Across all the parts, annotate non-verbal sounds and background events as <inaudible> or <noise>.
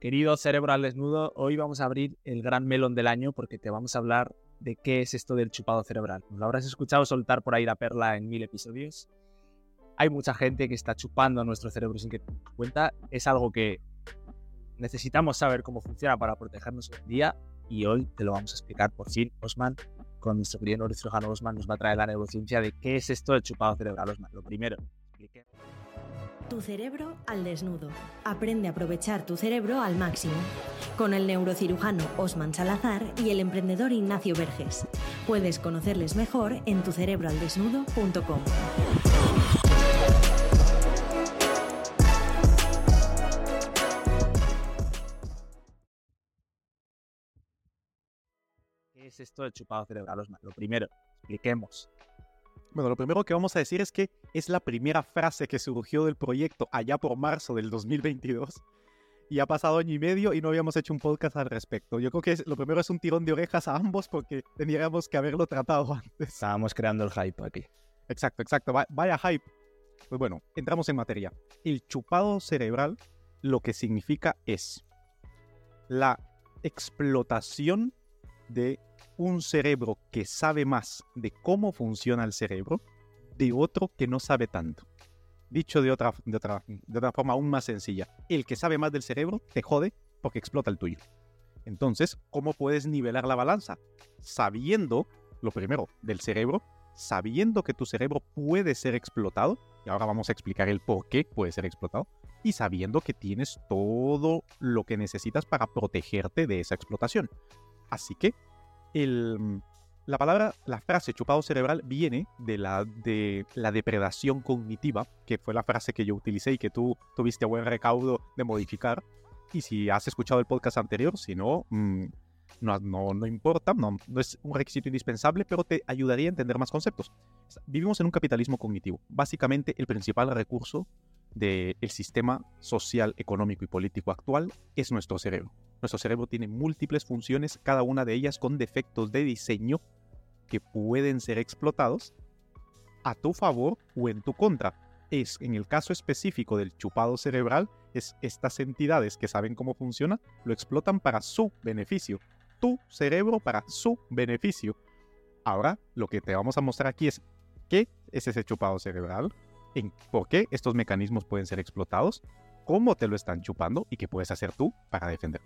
Querido cerebro al desnudo, hoy vamos a abrir el gran melón del año porque te vamos a hablar de qué es esto del chupado cerebral. Lo habrás escuchado soltar por ahí la perla en mil episodios. Hay mucha gente que está chupando nuestro cerebro sin que te cuenta. Es algo que necesitamos saber cómo funciona para protegernos hoy día y hoy te lo vamos a explicar por fin, Osman, con nuestro querido neurocirujano Osman nos va a traer la neurociencia de qué es esto del chupado cerebral, Osman. Lo primero, explique. Tu cerebro al desnudo. Aprende a aprovechar tu cerebro al máximo. Con el neurocirujano Osman Salazar y el emprendedor Ignacio Verges. Puedes conocerles mejor en tucerebroaldesnudo.com. ¿Qué es esto del chupado cerebral, Osman? Lo primero, expliquemos. Bueno, lo primero que vamos a decir es que es la primera frase que surgió del proyecto allá por marzo del 2022 y ha pasado año y medio y no habíamos hecho un podcast al respecto. Yo creo que es, lo primero es un tirón de orejas a ambos porque tendríamos que haberlo tratado <laughs> antes. Estábamos creando el hype aquí. Exacto, exacto. Va- Vaya hype. Pues bueno, entramos en materia. El chupado cerebral lo que significa es la explotación de un cerebro que sabe más de cómo funciona el cerebro de otro que no sabe tanto. Dicho de otra, de otra, de otra forma aún más sencilla, el que sabe más del cerebro te jode porque explota el tuyo. Entonces, ¿cómo puedes nivelar la balanza? Sabiendo, lo primero, del cerebro, sabiendo que tu cerebro puede ser explotado, y ahora vamos a explicar el por qué puede ser explotado, y sabiendo que tienes todo lo que necesitas para protegerte de esa explotación. Así que el, la palabra, la frase chupado cerebral viene de la, de la depredación cognitiva, que fue la frase que yo utilicé y que tú tuviste buen recaudo de modificar. Y si has escuchado el podcast anterior, si no, mm, no, no, no importa, no, no es un requisito indispensable, pero te ayudaría a entender más conceptos. Vivimos en un capitalismo cognitivo. Básicamente, el principal recurso del sistema social, económico y político actual es nuestro cerebro. Nuestro cerebro tiene múltiples funciones, cada una de ellas con defectos de diseño que pueden ser explotados a tu favor o en tu contra. Es en el caso específico del chupado cerebral, es estas entidades que saben cómo funciona, lo explotan para su beneficio. Tu cerebro para su beneficio. Ahora, lo que te vamos a mostrar aquí es qué es ese chupado cerebral, en por qué estos mecanismos pueden ser explotados, cómo te lo están chupando y qué puedes hacer tú para defender.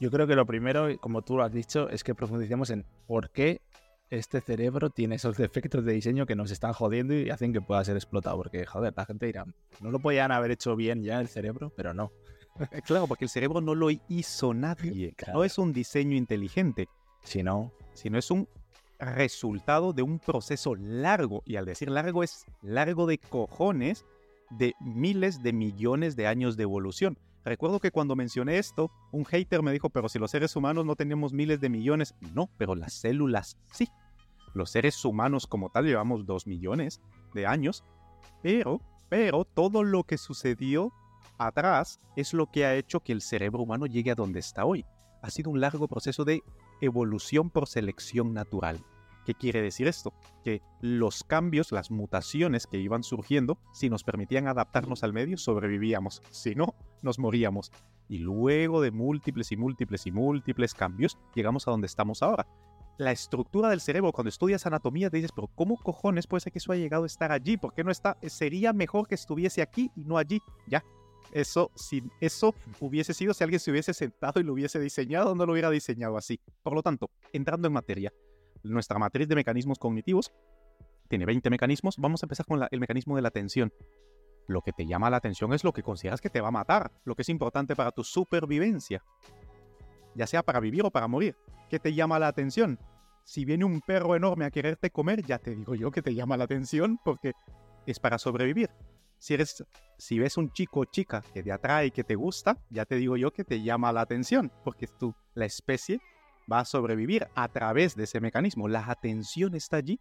Yo creo que lo primero, como tú lo has dicho, es que profundicemos en por qué este cerebro tiene esos defectos de diseño que nos están jodiendo y hacen que pueda ser explotado. Porque, joder, la gente dirá, no lo podían haber hecho bien ya el cerebro, pero no. <laughs> Claro, porque el cerebro no lo hizo nadie. Claro. No es un diseño inteligente, Si no, sino es un resultado de un proceso largo. Y al decir largo es largo de cojones de miles de millones de años de evolución. Recuerdo que cuando mencioné esto, un hater me dijo, pero si los seres humanos no tenemos miles de millones. No, pero las células sí. Los seres humanos como tal llevamos dos millones de años. Pero, pero todo lo que sucedió atrás es lo que ha hecho que el cerebro humano llegue a donde está hoy. Ha sido un largo proceso de evolución por selección natural. ¿Qué quiere decir esto? Que los cambios, las mutaciones que iban surgiendo, si nos permitían adaptarnos al medio, sobrevivíamos. Si no, nos moríamos. Y luego de múltiples y múltiples y múltiples cambios, llegamos a donde estamos ahora. La estructura del cerebro, cuando estudias anatomía, te dices, pero ¿cómo cojones puede ser que eso haya llegado a estar allí? ¿Por qué no está? Sería mejor que estuviese aquí y no allí. Ya, eso, si eso hubiese sido si alguien se hubiese sentado y lo hubiese diseñado, no lo hubiera diseñado así. Por lo tanto, entrando en materia, nuestra matriz de mecanismos cognitivos tiene 20 mecanismos. Vamos a empezar con el mecanismo de la atención. Lo que te llama la atención es lo que consideras que te va a matar, lo que es importante para tu supervivencia. Ya sea para vivir o para morir. ¿Qué te llama la atención? Si viene un perro enorme a quererte comer, ya te digo yo que te llama la atención porque es para sobrevivir. Si, eres, ves un chico o chica que te atrae y que te gusta, ya te digo yo que te llama la atención, porque tú, la especie va a sobrevivir a través de ese mecanismo. La atención está allí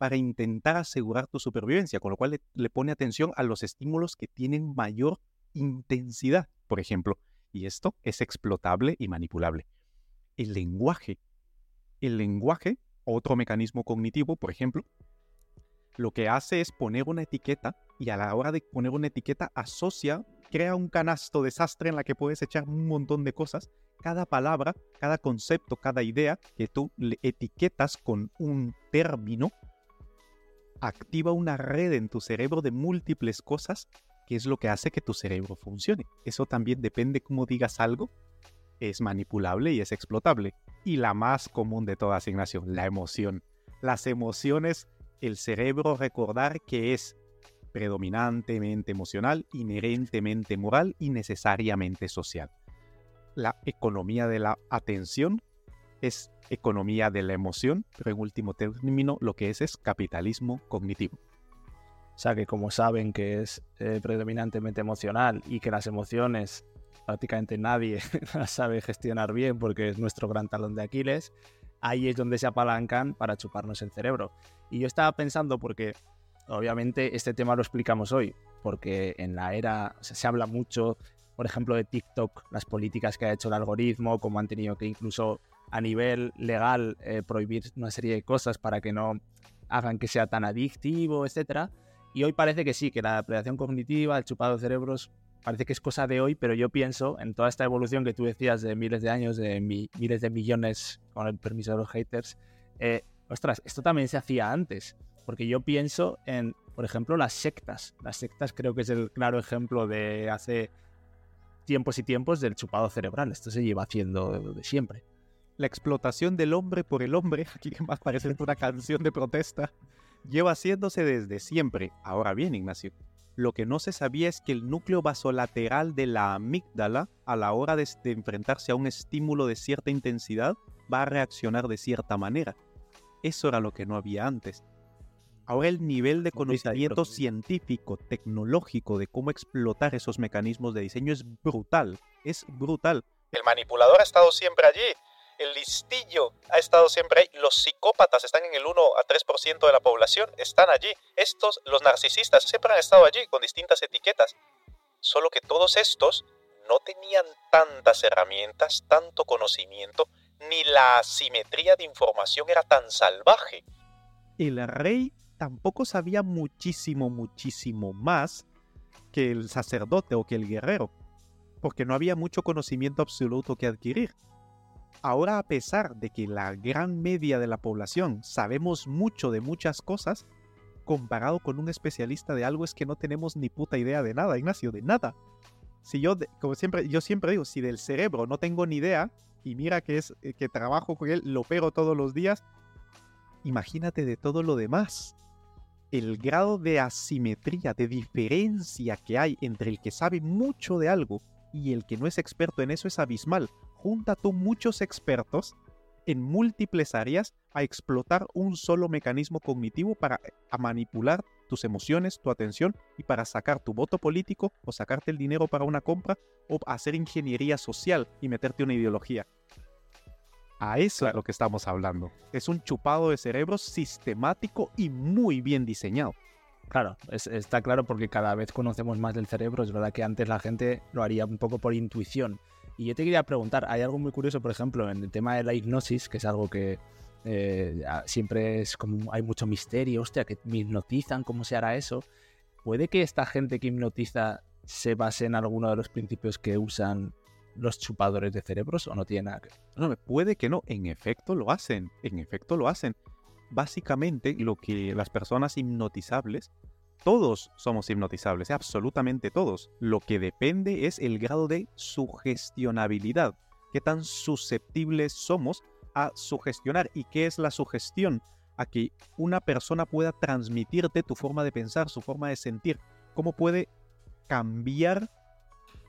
para intentar asegurar tu supervivencia, con lo cual le, pone atención a los estímulos que tienen mayor intensidad, por ejemplo, y esto es explotable y manipulable. El lenguaje. El lenguaje, otro mecanismo cognitivo, por ejemplo, lo que hace es poner una etiqueta y a la hora de poner una etiqueta asocia crea un canasto desastre en la que puedes echar un montón de cosas. Cada palabra, cada concepto, cada idea que tú le etiquetas con un término, activa una red en tu cerebro de múltiples cosas, que es lo que hace que tu cerebro funcione. Eso también depende cómo digas algo, es manipulable y es explotable. Y la más común de todas, Ignacio, la emoción. Las emociones, el cerebro recordar que es predominantemente emocional, inherentemente moral y necesariamente social. La economía de la atención es economía de la emoción, pero en último término lo que es es capitalismo cognitivo. O sea que como saben que es eh, predominantemente emocional y que las emociones prácticamente nadie <laughs> las sabe gestionar bien porque es nuestro gran talón de Aquiles, ahí es donde se apalancan para chuparnos el cerebro. Y yo estaba pensando porque obviamente este tema lo explicamos hoy, porque en la era se habla mucho, por ejemplo, de TikTok, las políticas que ha hecho el algoritmo, cómo han tenido que incluso a nivel legal eh, prohibir una serie de cosas para que no hagan que sea tan adictivo, etc. Y hoy parece que sí, que la depredación cognitiva, el chupado de cerebros, parece que es cosa de hoy, pero yo pienso en toda esta evolución que tú decías de miles de años, de miles de millones, con el permiso de los haters, eh, ostras, esto también se hacía antes. Porque yo pienso en, por ejemplo, las sectas. Las sectas creo que es el claro ejemplo de hace tiempos y tiempos del chupado cerebral. Esto se lleva haciendo de siempre. La explotación del hombre por el hombre, <laughs> aquí que más parece una canción de protesta, lleva haciéndose desde siempre. Ahora bien, Ignacio, lo que no se sabía es que el núcleo vasolateral de la amígdala, a la hora de, de, enfrentarse a un estímulo de cierta intensidad, va a reaccionar de cierta manera. Eso era lo que no había antes. Ahora el nivel de conocimiento científico, tecnológico de cómo explotar esos mecanismos de diseño es brutal, es brutal. El manipulador ha estado siempre allí, el listillo ha estado siempre ahí, los psicópatas están en el 1 a 3% de la población, están allí, estos, los narcisistas, siempre han estado allí con distintas etiquetas, solo que todos estos no tenían tantas herramientas, tanto conocimiento, ni la asimetría de información era tan salvaje. El rey tampoco sabía muchísimo, muchísimo más que el sacerdote o que el guerrero, porque no había mucho conocimiento absoluto que adquirir. Ahora, a pesar de que la gran media de la población sabemos mucho de muchas cosas, comparado con un especialista de algo es que no tenemos ni puta idea de nada, Ignacio, de nada. Si yo, como siempre, yo siempre digo, si del cerebro no tengo ni idea, y mira que es eh, que trabajo con él, lo pego todos los días, imagínate de todo lo demás el grado de asimetría, de diferencia que hay entre el que sabe mucho de algo y el que no es experto en eso es abismal. Junta tú muchos expertos en múltiples áreas a explotar un solo mecanismo cognitivo para eh, manipular tus emociones, tu atención y para sacar tu voto político o sacarte el dinero para una compra o hacer ingeniería social y meterte una ideología. A eso es lo que estamos hablando. Es un chupado de cerebros sistemático y muy bien diseñado. Claro, está claro porque cada vez conocemos más del cerebro. Es verdad que antes la gente lo haría un poco por intuición. Y yo te quería preguntar, hay algo muy curioso, por ejemplo, en el tema de la hipnosis, que es algo que eh, siempre es como hay mucho misterio, hostia, que me hipnotizan, ¿cómo se hará eso? ¿Puede que esta gente que hipnotiza se base en alguno de los principios que usan los chupadores de cerebros o no tiene nada que? No, puede que no, en efecto lo hacen, en efecto lo hacen. Básicamente lo que las personas hipnotizables, todos somos hipnotizables, absolutamente todos. Lo que depende es el grado de sugestionabilidad, qué tan susceptibles somos a sugestionar y qué es la sugestión, a que una persona pueda transmitirte tu forma de pensar, su forma de sentir, cómo puede cambiar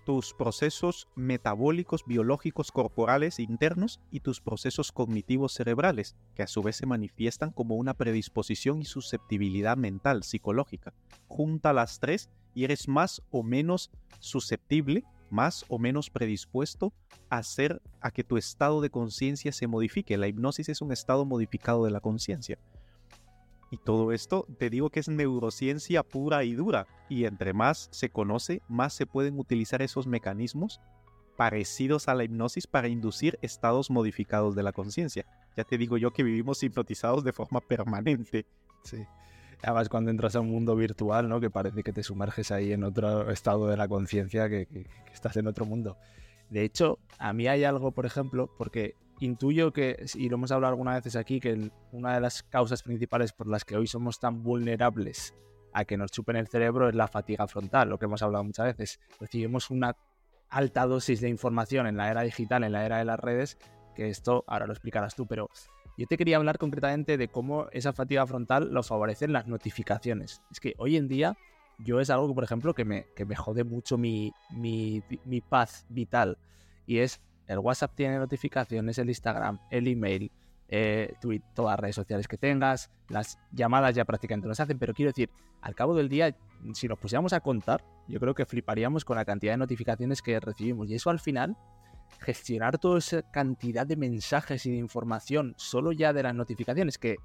tus procesos metabólicos, biológicos, corporales internos y tus procesos cognitivos cerebrales, que a su vez se manifiestan como una predisposición y susceptibilidad mental, psicológica. Junta las tres y eres más o menos susceptible, más o menos predispuesto a hacer a que tu estado de conciencia se modifique. La hipnosis es un estado modificado de la conciencia. Y todo esto te digo que es neurociencia pura y dura. Y entre más se conoce, más se pueden utilizar esos mecanismos parecidos a la hipnosis para inducir estados modificados de la conciencia. Ya te digo yo que vivimos hipnotizados de forma permanente. Sí. Además, cuando entras a un mundo virtual, ¿no? Que parece que te sumerges ahí en otro estado de la conciencia, que, que, que, estás en otro mundo. De hecho, a mí hay algo, por ejemplo, porque intuyo que, y lo hemos hablado algunas veces aquí, que una de las causas principales por las que hoy somos tan vulnerables a que nos chupen el cerebro es la fatiga frontal, lo que hemos hablado muchas veces. Recibimos una alta dosis de información en la era digital, en la era de las redes, que esto ahora lo explicarás tú, pero yo te quería hablar concretamente de cómo esa fatiga frontal lo favorecen las notificaciones. Es que hoy en día yo es algo por ejemplo, que me, que me jode mucho mi, mi, mi paz vital. Y es, el WhatsApp tiene notificaciones, el Instagram, el email, eh, Twitter, todas las redes sociales que tengas, las llamadas ya prácticamente no hacen, pero quiero decir, al cabo del día, si nos pusiéramos a contar, yo creo que fliparíamos con la cantidad de notificaciones que recibimos. Y eso al final gestionar toda esa cantidad de mensajes y de información solo ya de las notificaciones que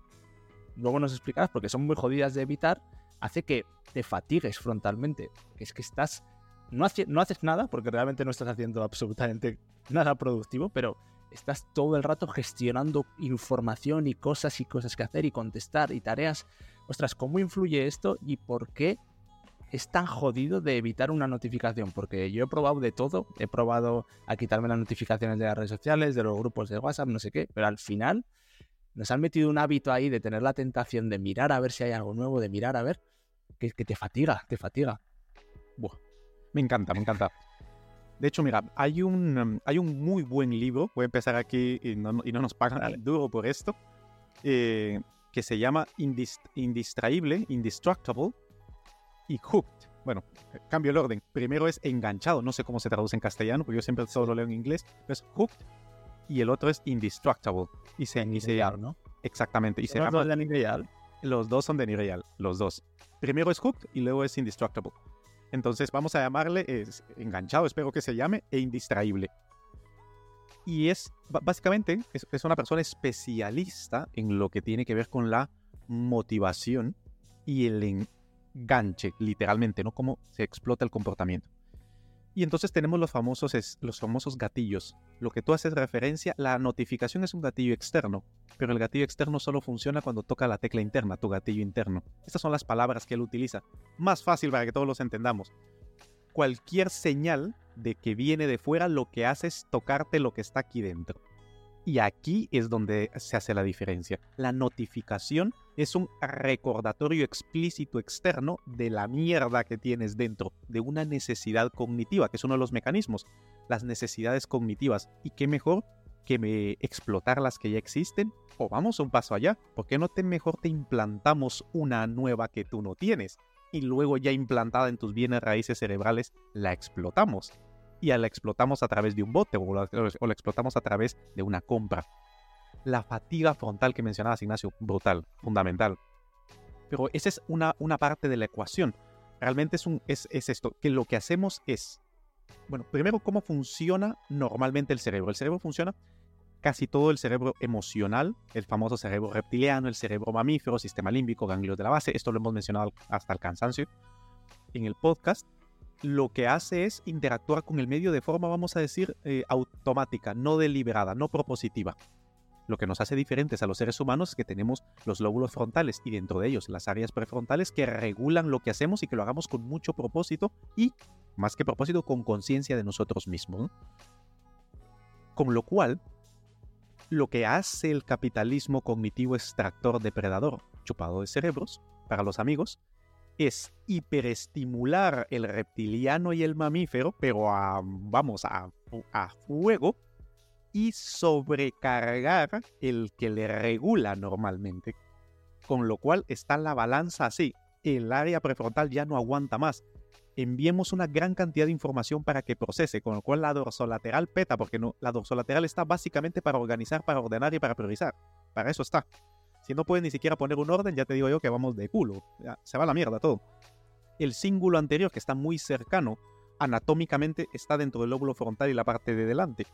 luego nos explicarás porque son muy jodidas de evitar, hace que te fatigues frontalmente. Es que estás. No, hace, no haces nada porque realmente no estás haciendo absolutamente nada productivo, pero estás todo el rato gestionando información y cosas y cosas que hacer y contestar y tareas. Ostras, ¿cómo influye esto y por qué es tan jodido de evitar una notificación, porque yo he probado de todo, he probado a quitarme las notificaciones de las redes sociales, de los grupos de WhatsApp, no sé qué, pero al final nos han metido un hábito ahí de tener la tentación de mirar a ver si hay algo nuevo, de mirar a ver, que, que te fatiga, te fatiga. Buah, me encanta, me encanta. De hecho, mira, hay un, um, hay un muy buen libro, voy a empezar aquí y no, y no nos pagan duro por esto, eh, que se llama Indist Indistraíble, Indestructible, y hooked. Bueno, cambio el orden. Primero es enganchado, no sé cómo se traduce en castellano, porque yo siempre solo leo en inglés. Es hooked y el otro es indestructible. Y se, y se ¿no? Exactamente. Y se los dos de Nigreal. Los dos son de Nigreal, los dos. Primero es hooked y luego es indestructible. Entonces vamos a llamarle enganchado, espero que se llame, e indistraíble. Y es básicamente es, una persona especialista en lo que tiene que ver con la motivación y el, ganche, literalmente, ¿no? Cómo se explota el comportamiento. Y entonces tenemos los famosos, los famosos gatillos. Lo que tú haces referencia, la notificación es un gatillo externo, pero el gatillo externo solo funciona cuando toca la tecla interna, tu gatillo interno. Estas son las palabras que él utiliza. Más fácil para que todos los entendamos. Cualquier señal de que viene de fuera lo que hace es tocarte lo que está aquí dentro. Y aquí es donde se hace la diferencia. La notificación es un recordatorio explícito externo de la mierda que tienes dentro, de una necesidad cognitiva, que es uno de los mecanismos, las necesidades cognitivas. ¿Y qué mejor que me explotar las que ya existen? O vamos un paso allá, ¿por qué no te mejor te implantamos una nueva que tú no tienes? Y luego ya implantada en tus bienes raíces cerebrales, la explotamos y la explotamos a través de un bote o la, o la explotamos a través de una compra. La fatiga frontal que mencionabas, Ignacio, brutal, fundamental. Pero esa es una, una parte de la ecuación. Realmente es, un, es, es esto, que lo que hacemos es, bueno, primero, cómo funciona normalmente el cerebro. El cerebro funciona casi todo el cerebro emocional, el famoso cerebro reptiliano, el cerebro mamífero, sistema límbico, ganglios de la base, esto lo hemos mencionado hasta el cansancio en el podcast, lo que hace es interactuar con el medio de forma, vamos a decir, eh, automática, no deliberada, no propositiva. Lo que nos hace diferentes a los seres humanos es que tenemos los lóbulos frontales y dentro de ellos las áreas prefrontales que regulan lo que hacemos y que lo hagamos con mucho propósito y, más que propósito, con conciencia de nosotros mismos. Con lo cual, lo que hace el capitalismo cognitivo extractor depredador, chupado de cerebros, para los amigos, es hiperestimular el reptiliano y el mamífero, pero a, vamos, a, a fuego, y sobrecargar el que le regula normalmente. Con lo cual está la balanza así. El área prefrontal ya no aguanta más. Enviemos una gran cantidad de información para que procese, con lo cual la dorsolateral peta, porque no, la dorsolateral está básicamente para organizar, para ordenar y para priorizar. Para eso está. Si no puedes ni siquiera poner un orden, ya te digo yo que vamos de culo. se va la mierda todo. El cíngulo anterior, que está muy cercano, anatómicamente está dentro del lóbulo frontal y la parte de delante.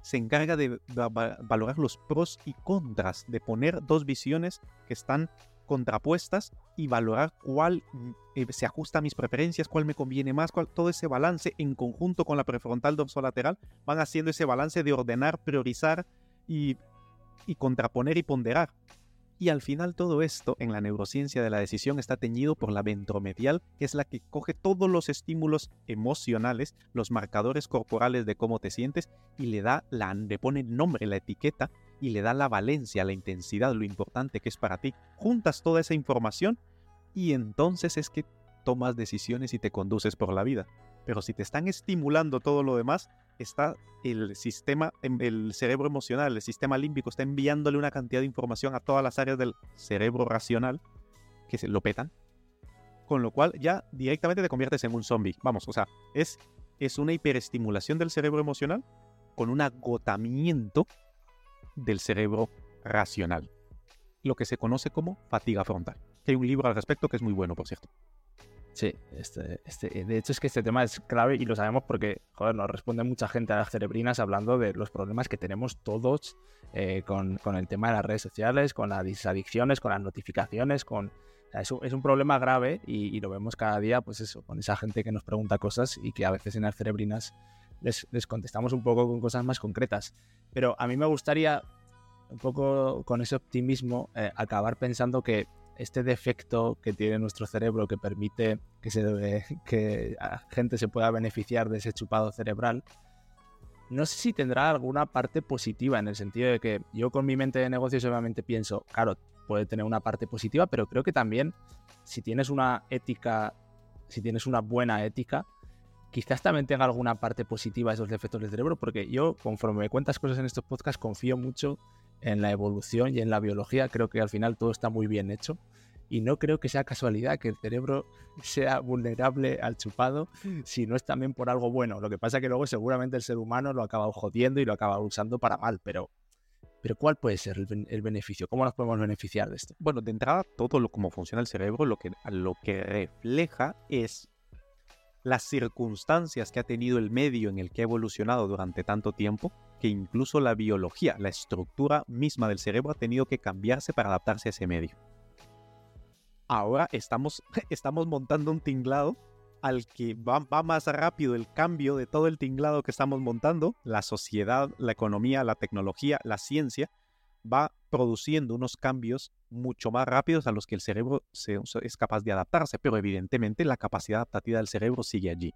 Se encarga de valorar los pros y contras, de poner dos visiones que están contrapuestas y valorar cuál eh, se ajusta a mis preferencias, cuál me conviene más, cuál, todo ese balance en conjunto con la prefrontal dorsolateral van haciendo ese balance de ordenar, priorizar y, y contraponer y ponderar Y al final todo esto en la neurociencia de la decisión está teñido por la ventromedial, que es la que coge todos los estímulos emocionales, los marcadores corporales de cómo te sientes y le da la le pone nombre, la etiqueta y le da la valencia, la intensidad, lo importante que es para ti. Juntas toda esa información y entonces es que tomas decisiones y te conduces por la vida. Pero si te están estimulando todo lo demás, está el sistema, em, el cerebro emocional, el sistema límbico está enviándole una cantidad de información a todas las áreas del cerebro racional que se lo petan. Con lo cual ya directamente te conviertes en un zombie. Vamos, o sea, es, es una hiperestimulación del cerebro emocional con un agotamiento del cerebro racional. Lo que se conoce como fatiga frontal. hay un libro al respecto que es muy bueno, por cierto. Sí, este, este, de hecho es que este tema es clave y lo sabemos porque, joder, nos responde mucha gente a las cerebrinas hablando de los problemas que tenemos todos eh, con, el tema de las redes sociales, con las adicciones, con las notificaciones, con... es, un, problema grave y, lo vemos cada día, pues eso, con esa gente que nos pregunta cosas y que a veces en las cerebrinas les, contestamos un poco con cosas más concretas. Pero a mí me gustaría, un poco con ese optimismo, eh, acabar pensando que este defecto que tiene nuestro cerebro que permite que, <laughs> que gente se pueda beneficiar de ese chupado cerebral, no sé si tendrá alguna parte positiva en el sentido de que yo con mi mente de negocios obviamente pienso, claro, puede tener una parte positiva, pero creo que también si tienes una ética, si tienes una buena ética, quizás también tenga alguna parte positiva esos defectos del cerebro, porque yo, conforme me cuentas cosas en estos podcasts, confío mucho en la evolución y en la biología. Creo que al final todo está muy bien hecho. Y no creo que sea casualidad que el cerebro <laughs> sea vulnerable al chupado si no es también por algo bueno. Lo que pasa es que luego seguramente el ser humano lo acaba jodiendo y lo acaba usando para mal, pero pero ¿cuál puede ser el, beneficio? ¿Cómo nos podemos beneficiar de esto? Bueno, de entrada, todo lo como funciona el cerebro, lo que, lo que refleja es las circunstancias que ha tenido el medio en el que ha evolucionado durante tanto tiempo, que incluso la biología, la estructura misma del cerebro ha tenido que cambiarse para adaptarse a ese medio. Ahora estamos, <laughs> estamos montando un tinglado al que va, va, más rápido el cambio de todo el tinglado que estamos montando, la sociedad, la economía, la tecnología, la ciencia, va produciendo unos cambios mucho más rápidos a los que el cerebro es capaz de adaptarse, pero evidentemente la capacidad adaptativa del cerebro sigue allí.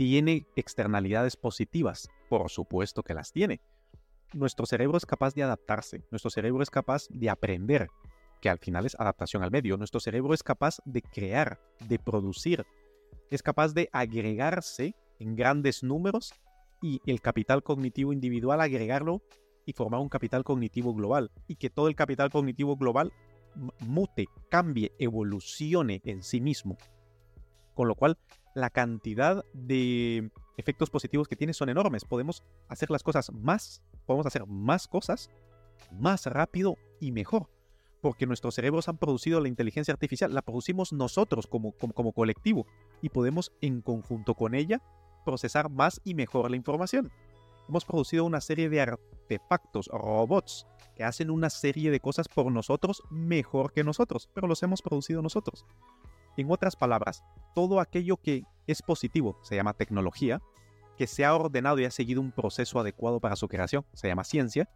¿Tiene externalidades positivas? Por supuesto que las tiene. Nuestro cerebro es capaz de adaptarse, nuestro cerebro es capaz de aprender, que al final es adaptación al medio, nuestro cerebro es capaz de crear, de producir, es capaz de agregarse en grandes números y el capital cognitivo individual agregarlo y formar un capital cognitivo global y que todo el capital cognitivo global mute, cambie, evolucione en sí mismo. Con lo cual, la cantidad de efectos positivos que tiene son enormes. Podemos hacer las cosas más, podemos hacer más cosas más rápido y mejor. Porque nuestros cerebros han producido la inteligencia artificial, la producimos nosotros como, como, como colectivo y podemos en conjunto con ella procesar más y mejor la información hemos producido una serie de artefactos, robots, que hacen una serie de cosas por nosotros mejor que nosotros, pero los hemos producido nosotros. En otras palabras, todo aquello que es positivo se llama tecnología, que se ha ordenado y ha seguido un proceso adecuado para su creación, se llama ciencia,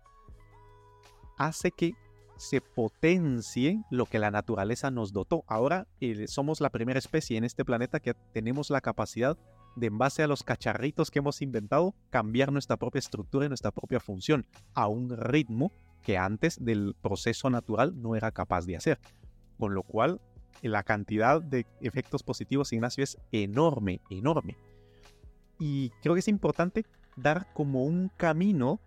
hace que se potencie lo que la naturaleza nos dotó. Ahora eh, somos la primera especie en este planeta que tenemos la capacidad de en base a los cacharritos que hemos inventado, cambiar nuestra propia estructura y nuestra propia función a un ritmo que antes del proceso natural no era capaz de hacer. Con lo cual, la cantidad de efectos positivos, Ignacio, es enorme, enorme. Y creo que es importante dar como un camino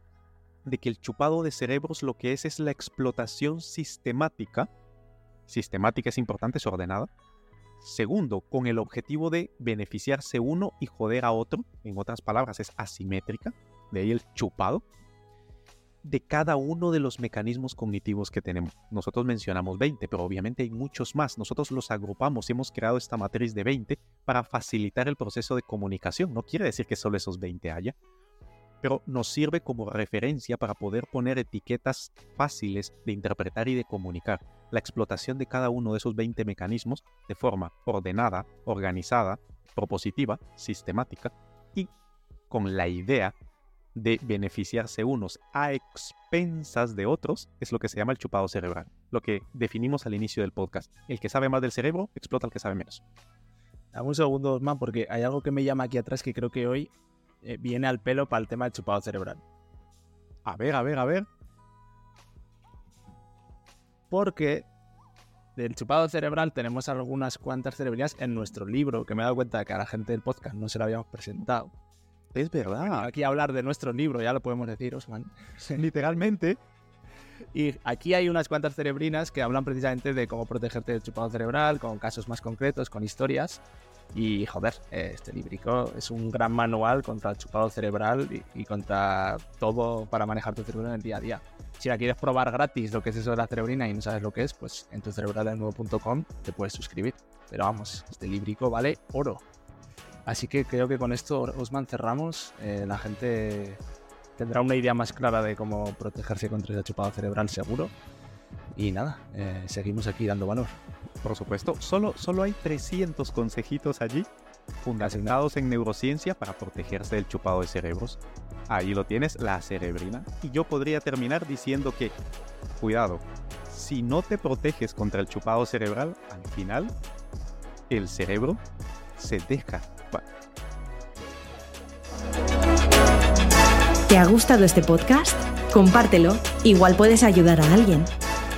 de que el chupado de cerebros lo que es es la explotación sistemática. Sistemática es importante, es ordenada, Segundo, con el objetivo de beneficiarse uno y joder a otro, en otras palabras es asimétrica, de ahí el chupado, de cada uno de los mecanismos cognitivos que tenemos. Nosotros mencionamos 20, pero obviamente hay muchos más. Nosotros los agrupamos y hemos creado esta matriz de 20 para facilitar el proceso de comunicación. No quiere decir que solo esos 20 haya, pero nos sirve como referencia para poder poner etiquetas fáciles de interpretar y de comunicar. La explotación de cada uno de esos 20 mecanismos de forma ordenada, organizada, propositiva, sistemática y con la idea de beneficiarse unos a expensas de otros es lo que se llama el chupado cerebral. lo que definimos al inicio del podcast. El que sabe más del cerebro explota al que sabe menos. Dame un segundo, Osman, porque hay algo que me llama aquí atrás que creo que hoy eh, viene al pelo para el tema del chupado cerebral. A ver, a ver, a ver. Porque del chupado cerebral tenemos algunas cuantas cerebrinas en nuestro libro, que me he dado cuenta de que a la gente del podcast no se lo habíamos presentado. Es verdad. Aquí hablar de nuestro libro, ya lo podemos decir, Osman. <laughs> Literalmente. Y aquí hay unas cuantas cerebrinas que hablan precisamente de cómo protegerte del chupado cerebral, con casos más concretos, con historias. Y joder, este librico es un gran manual contra el chupado cerebral y, y, contra todo para manejar tu cerebro en el día a día. Si la quieres probar gratis lo que es eso de la cerebrina y no sabes lo que es, pues en tu nuevo.com te puedes suscribir. Pero vamos, este librico vale oro. Así que creo que con esto, Osman, cerramos. Eh, la gente tendrá una idea más clara de cómo protegerse contra ese chupado cerebral seguro. Y nada, eh, seguimos aquí dando valor. Por supuesto, solo, solo hay 300 consejitos allí, fundamentados en neurociencia para protegerse del chupado de cerebros. Ahí lo tienes, la cerebrina. Y yo podría terminar diciendo que, cuidado, si no te proteges contra el chupado cerebral, al final, el cerebro se deja. ¿Te ha gustado este podcast? Compártelo, igual puedes ayudar a alguien.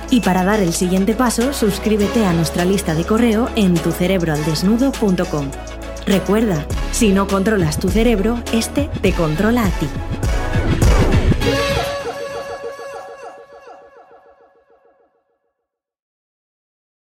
Y para dar el siguiente paso, suscríbete a nuestra lista de correo en tucerebroaldesnudo.com. Recuerda, si no controlas tu cerebro, este te controla a ti.